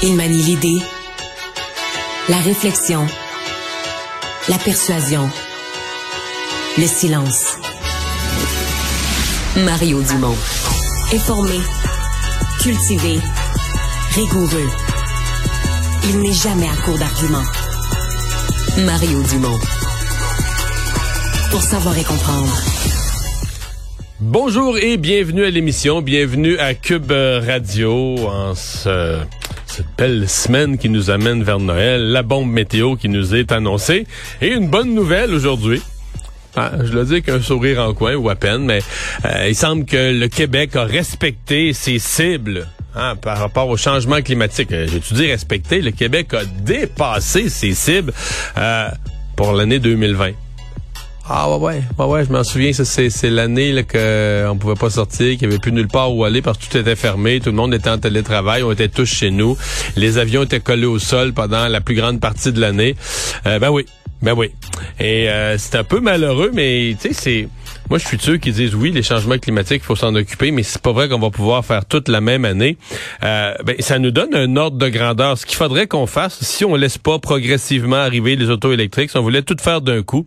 Il manie l'idée, la réflexion, la persuasion, le silence. Mario Dumont. Informé, cultivé, rigoureux. Il n'est jamais à court d'arguments. Mario Dumont. Pour savoir et comprendre. Bonjour et bienvenue à l'émission, bienvenue à Cube Radio en ce cette belle semaine qui nous amène vers Noël, la bombe météo qui nous est annoncée et une bonne nouvelle aujourd'hui. Ah, je le dis qu'un sourire en coin ou à peine, mais euh, il semble que le Québec a respecté ses cibles hein, par rapport au changement climatique. Euh, J'ai-tu dit respecté? Le Québec a dépassé ses cibles euh, pour l'année 2020. Ah ouais, ouais, ouais, ouais je m'en souviens, ça c'est, c'est l'année là, que on pouvait pas sortir, qu'il y avait plus nulle part où aller parce que tout était fermé, tout le monde était en télétravail, on était tous chez nous, les avions étaient collés au sol pendant la plus grande partie de l'année. Euh, ben oui, ben oui. Et euh, c'est un peu malheureux, mais tu sais, c'est moi, je suis ceux qui disent oui, les changements climatiques, il faut s'en occuper, mais c'est pas vrai qu'on va pouvoir faire toute la même année. Euh, ben, ça nous donne un ordre de grandeur. Ce qu'il faudrait qu'on fasse, si on laisse pas progressivement arriver les autos électriques, si on voulait tout faire d'un coup,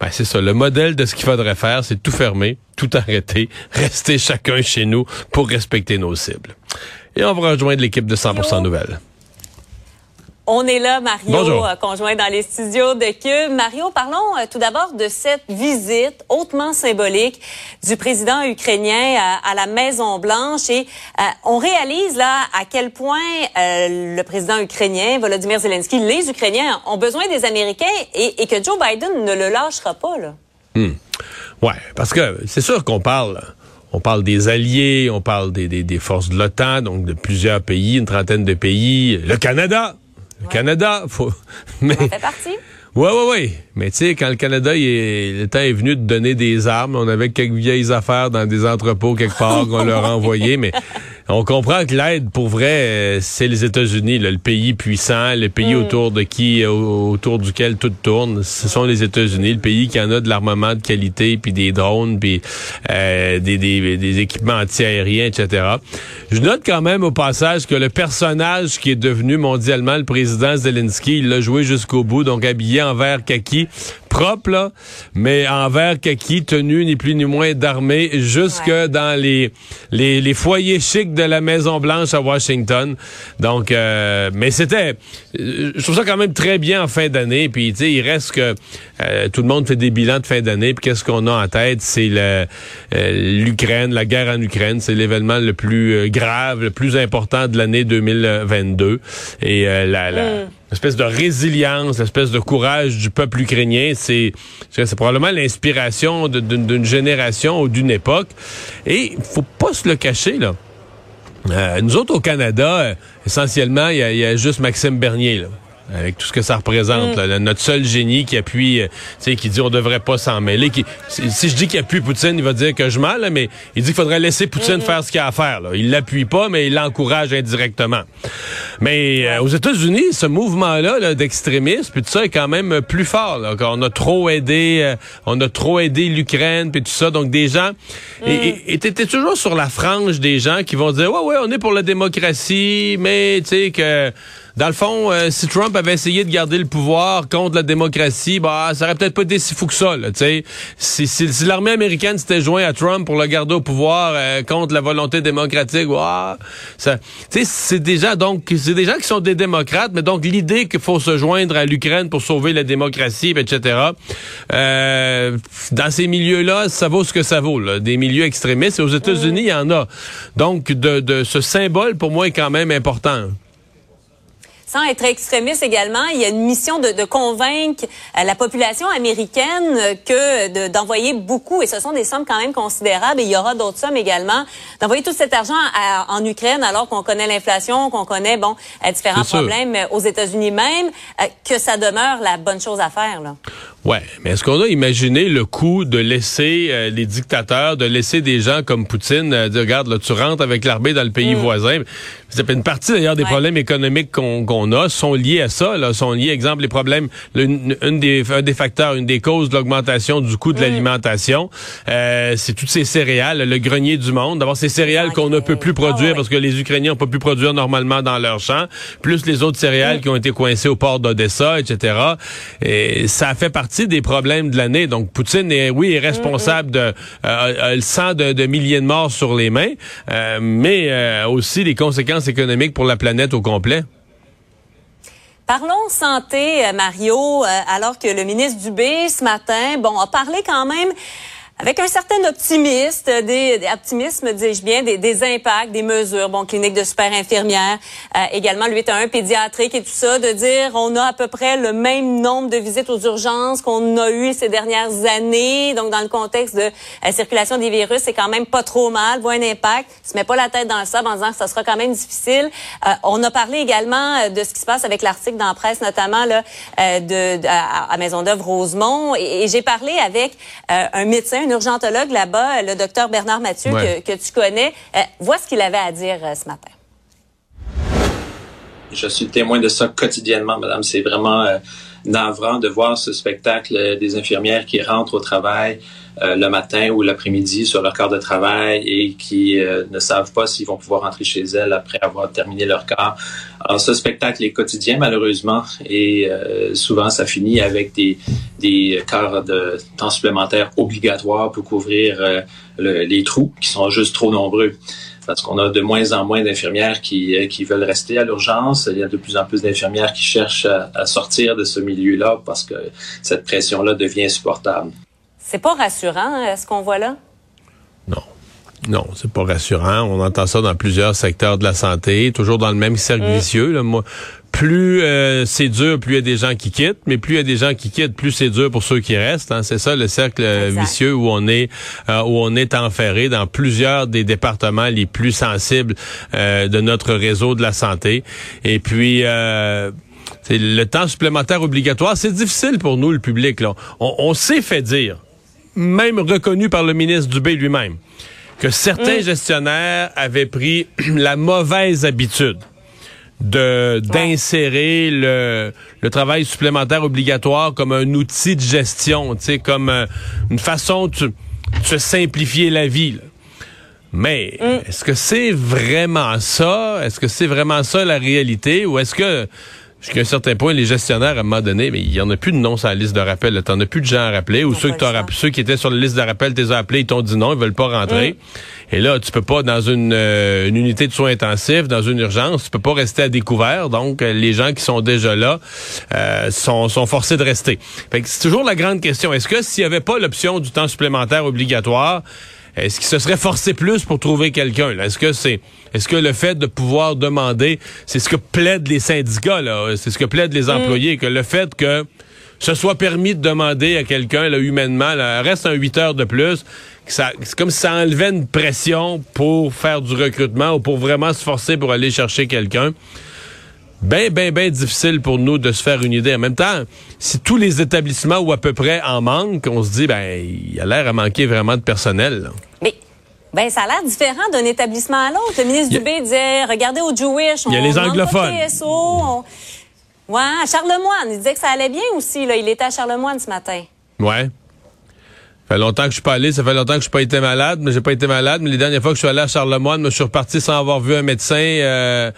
ben, c'est ça. Le modèle de ce qu'il faudrait faire, c'est tout fermer, tout arrêter, rester chacun chez nous pour respecter nos cibles. Et on va rejoindre l'équipe de 100% Nouvelles. On est là, Mario, Bonjour. euh, conjoint dans les studios de Cube. Mario, parlons euh, tout d'abord de cette visite hautement symbolique du président ukrainien à, à la Maison Blanche et euh, on réalise là à quel point euh, le président ukrainien Volodymyr Zelensky, les Ukrainiens ont besoin des Américains et, et que Joe Biden ne le lâchera pas là. Ouais, parce que c'est sûr qu'on parle. On parle des alliés, on parle des, des, des forces de l'OTAN, donc de plusieurs pays, une trentaine de pays. Le Canada, le Canada, faut. Mais Ça fait partie? ouais, ouais, ouais. Mais tu sais, quand le Canada, il est, le temps est venu de donner des armes, on avait quelques vieilles affaires dans des entrepôts quelque part qu'on leur a envoyées, mais on comprend que l'aide, pour vrai, euh, c'est les États-Unis, le pays puissant, le pays autour de qui, euh, autour duquel tout tourne. Ce sont les États-Unis, le pays qui en a de l'armement de qualité, puis des drones, puis euh, des, des, des équipements antiaériens, etc. Je note quand même au passage que le personnage qui est devenu mondialement le président Zelensky, il l'a joué jusqu'au bout, donc habillé en vert kaki, propre, là, mais en vert kaki, tenu ni plus ni moins d'armée, jusque Ouais. dans les, les, les foyers chics de la Maison Blanche à Washington. Donc, euh, mais c'était, euh, je trouve ça quand même très bien en fin d'année. Puis, tu sais, il reste que euh, tout le monde fait des bilans de fin d'année. Puis, qu'est-ce qu'on a en tête? C'est euh, l'Ukraine, la guerre en Ukraine. C'est l'événement le plus euh, grave, le plus important de l'année 2022. Et euh, la, la l'espèce de résilience, l'espèce de courage du peuple ukrainien, c'est c'est probablement l'inspiration d'une génération ou d'une époque. Et faut pas se le cacher là. Euh, nous autres au Canada, euh, essentiellement, il y, y a juste Maxime Bernier là. Avec tout ce que ça représente, là, notre seul génie qui appuie, euh, tu sais, qui dit on devrait pas s'en mêler. Qui, si, si je dis qu'il appuie Poutine, il va dire que je mens, là, mais il dit qu'il faudrait laisser Poutine faire ce qu'il a à faire. Là. Il l'appuie pas, mais il l'encourage indirectement. Mais euh, aux États-Unis, ce mouvement-là là, d'extrémisme, puis tout ça est quand même euh, plus fort. Là, on a trop aidé, euh, on a trop aidé l'Ukraine, puis tout ça. Donc des gens, et- et et t'étais toujours sur la frange des gens qui vont dire ouais ouais, on est pour la démocratie, mais tu sais que dans le fond, euh, si Trump avait essayé de garder le pouvoir contre la démocratie, bah, ça aurait peut-être pas été si fou que ça. Là, si l'armée américaine s'était joint à Trump pour le garder au pouvoir euh, contre la volonté démocratique, ouah, ça, c'est déjà donc c'est des gens qui sont des démocrates, mais donc l'idée qu'il faut se joindre à l'Ukraine pour sauver la démocratie, etc. Euh, dans ces milieux-là, ça vaut ce que ça vaut. Des milieux extrémistes. Et aux États-Unis, il y en a. Donc, de, de ce symbole pour moi est quand même important. Sans être extrémiste également, il y a une mission de, de convaincre euh, la population américaine euh, que de- d'envoyer beaucoup, et ce sont des sommes quand même considérables, et il y aura d'autres sommes également, d'envoyer tout cet argent à- en Ukraine alors qu'on connaît l'inflation, qu'on connaît bon euh, différents problèmes aux États-Unis même, que ça demeure la bonne chose à faire. Là. Ouais, mais est-ce qu'on a imaginé le coup de laisser euh, les dictateurs, de laisser des gens comme Poutine euh, dire regarde là, tu rentres avec l'armée dans le pays voisin. C'est une partie d'ailleurs des Ouais. problèmes économiques qu'on a sont liés à ça, là, sont liés, exemple, les problèmes, une, des, un des facteurs, une des causes de l'augmentation du coût de mm. l'alimentation, euh, c'est toutes ces céréales, le grenier du monde. D'abord, ces céréales qu'on ne peut plus produire ah parce que les Ukrainiens n'ont pas pu produire normalement dans leurs champs, plus les autres céréales mm. qui ont été coincées au port d'Odessa, etc. Et ça fait partie des problèmes de l'année. Donc, Poutine est, oui, est responsable de euh, le sang de, de, milliers de morts sur les mains, euh, mais euh, aussi les conséquences économiques pour la planète au complet. Parlons santé, Mario, alors que le ministre Dubé, ce matin, bon, a parlé quand même avec un certain optimisme, des, des optimisme, dis-je bien, des, des, impacts, des mesures, bon, clinique de super infirmière, euh, également lui est un pédiatrique et tout ça, de dire on a à peu près le même nombre de visites aux urgences qu'on a eu ces dernières années, donc dans le contexte de la circulation des virus, c'est quand même pas trop mal, voit un impact, se met pas la tête dans le sable en disant que ça sera quand même difficile. Euh, on a parlé également euh, de ce qui se passe avec l'article dans la presse, notamment là, euh, de, à, Maison d'œuvre Rosemont, et, j'ai parlé avec un médecin urgentologue là-bas, le docteur Bernard Mathieu, que, tu connais. Euh, vois ce qu'il avait à dire euh, ce matin. Je suis témoin de ça quotidiennement, madame. C'est vraiment euh, navrant de voir ce spectacle des infirmières qui rentrent au travail euh, le matin ou l'après-midi sur leur quart de travail et qui euh, ne savent pas s'ils vont pouvoir rentrer chez elles après avoir terminé leur quart. Alors ce spectacle est quotidien malheureusement et euh, souvent ça finit avec des, des quarts de temps supplémentaires obligatoires pour couvrir les trous qui sont juste trop nombreux parce qu'on a de moins en moins d'infirmières qui, qui veulent rester à l'urgence. Il y a de plus en plus d'infirmières qui cherchent à, sortir de ce milieu-là parce que cette pression-là devient insupportable. C'est pas rassurant, hein, ce qu'on voit là? Non. Non, c'est pas rassurant. On entend ça dans plusieurs secteurs de la santé, toujours dans le même cercle mm. vicieux. Là. Moi, plus euh, c'est dur, plus il y a des gens qui quittent, mais plus il y a des gens qui quittent, plus c'est dur pour ceux qui restent. Hein. C'est ça le cercle euh, vicieux où on est euh, où on est enferré dans plusieurs des départements les plus sensibles de notre réseau de la santé. Et puis le temps supplémentaire obligatoire, c'est difficile pour nous, le public. Là. On, on s'est fait dire même reconnu par le ministre Dubé lui-même, que certains mm. gestionnaires avaient pris la mauvaise habitude de d'insérer le, le travail supplémentaire obligatoire comme un outil de gestion, tu sais, comme euh, une façon de, se simplifier la vie. Mais mm. est-ce que c'est vraiment ça? Est-ce que c'est vraiment ça la réalité? Ou est-ce que Jusqu'à un certain point, les gestionnaires, à un moment donné, mais il y en a plus de noms sur la liste de rappel. T'en as plus de gens à rappeler. Ou ceux, que ceux qui étaient sur la liste de rappel, t'es appelés, ils t'ont dit non, ils veulent pas rentrer. Et là, tu peux pas, dans une, euh, une, unité de soins intensifs, dans une urgence, tu peux pas rester à découvert. Donc, euh, les gens qui sont déjà là euh, sont, sont forcés de rester. c'est toujours la grande question. Est-ce que s'il y avait pas l'option du temps supplémentaire obligatoire, est-ce qu'il se serait forcé plus pour trouver quelqu'un? Est-ce que c'est est-ce que le fait de pouvoir demander, c'est ce que plaident les syndicats, là, c'est ce que plaident les mm. employés, que le fait que ce soit permis de demander à quelqu'un, là, humainement, là, reste un 8 heures de plus, c'est comme si ça enlevait une pression pour faire du recrutement ou pour vraiment se forcer pour aller chercher quelqu'un bien, bien, bien difficile pour nous de se faire une idée. En même temps, si tous les établissements ou à peu près en manquent, on se dit, ben, il a l'air à manquer vraiment de personnel. Mais ben, ça a l'air différent d'un établissement à l'autre. Le ministre Dubé disait, regardez au Jewish, on Il y a les anglophones. TSO, Ouais, à Charlemagne, il disait que ça allait bien aussi. Là. Il était à Charlemagne ce matin. Ouais. Ça fait longtemps que je suis pas allé, ça fait longtemps que je n'ai pas été malade, mais j'ai pas été malade. Mais les dernières fois que je suis allé à Charlemagne, je suis reparti sans avoir vu un médecin. Euh,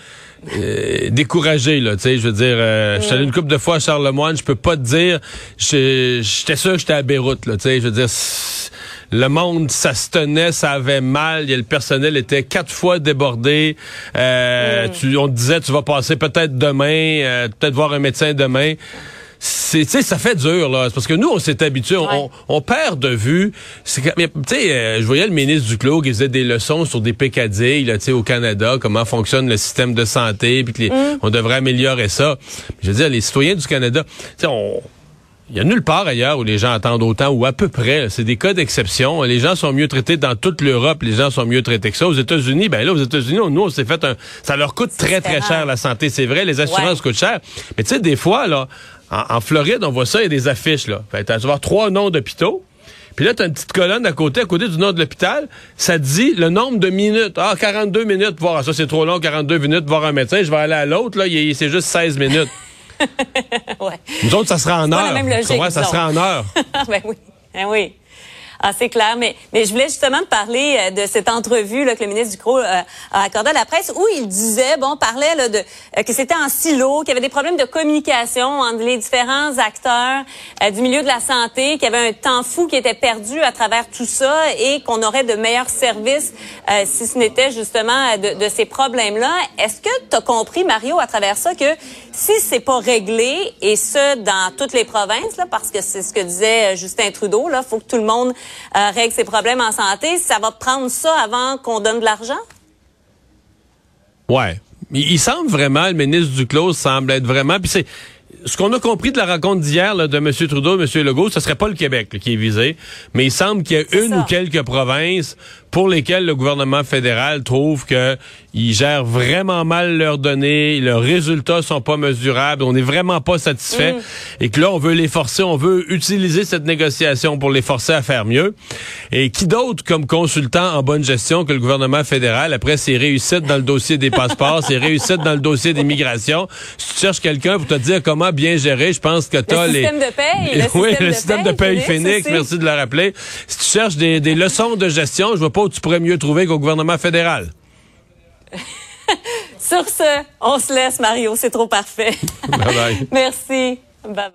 euh, découragé là, tu sais, je veux dire, euh, je suis allé une couple de fois à Charlemagne, je peux pas te dire, j'étais sûr que j'étais à Beyrouth là, tu sais, je veux dire, le monde, ça se tenait, ça avait mal, le personnel était quatre fois débordé, euh, mm. tu, on te disait, tu vas passer peut-être demain, peut-être voir un médecin demain c'est ça fait dur là. Parce que nous on s'est habitué on, perd de vue. C'est tu sais euh, je voyais le ministre du Clos qui faisait des leçons sur des pécadilles là tu sais au Canada comment fonctionne le système de santé puis mm. on devrait améliorer ça. Je veux dire les citoyens du Canada tu sais on il y a nulle part ailleurs où les gens attendent autant, ou à peu près. C'est des cas d'exception. Les gens sont mieux traités dans toute l'Europe. Les gens sont mieux traités que ça. Aux États-Unis, ben là, aux États-Unis, nous, on s'est fait un... Ça leur coûte très, très cher, la santé. C'est vrai, les assurances coûtent cher. Mais tu sais, des fois, là, en, Floride, on voit ça, il y a des affiches, là. Fait, tu vas voir trois noms d'hôpitaux. Puis là, tu as une petite colonne à côté, à côté du nom de l'hôpital. Ça dit le nombre de minutes. Ah, 42 minutes. Voir, ça, c'est trop long, 42 minutes, voir un médecin. Je vais aller à l'autre, là, c'est juste 16 minutes. ouais. Nous autres, ça sera en heure. ça sera en heure. ben oui. Ben oui. Ah, c'est clair. Mais, mais je voulais justement te parler euh, de cette entrevue là, que le ministre Ducrot euh, a accordée à la presse où il disait, bon, parlait là, de, euh, que c'était en silo, qu'il y avait des problèmes de communication entre les différents acteurs du milieu de la santé, qu'il y avait un temps fou qui était perdu à travers tout ça et qu'on aurait de meilleurs services si ce n'était justement de, de ces problèmes-là. Est-ce que tu as compris, Mario, à travers ça, que si c'est pas réglé, et ce, dans toutes les provinces, là, parce que c'est ce que disait Justin Trudeau, là, faut que tout le monde euh, règle ses problèmes en santé, ça va prendre ça avant qu'on donne de l'argent? Ouais. Il, semble vraiment, le ministre Duclos semble être vraiment, puis c'est ce qu'on a compris de la rencontre d'hier de M. Trudeau et M. Legault, ce serait pas le Québec qui est visé, mais il semble qu'il y a une ou quelques provinces pour lesquelles le gouvernement fédéral trouve que ils gèrent vraiment mal leurs données, leurs résultats sont pas mesurables, on n'est vraiment pas satisfait mm. et que là on veut les forcer, on veut utiliser cette négociation pour les forcer à faire mieux. Et qui d'autre comme consultant en bonne gestion que le gouvernement fédéral après ses réussites dans le dossier des passeports, ses réussites dans le dossier des migrations, si tu cherches quelqu'un pour te dire comment bien gérer, je pense que tu as les système de paye, le oui, le système de paye Phoenix, merci de le rappeler. Si tu cherches des, des leçons de gestion, je vois pas tu pourrais mieux trouver qu'au gouvernement fédéral. Sur ce, on se laisse, Mario. C'est trop parfait. Bye bye. Merci. Bye bye.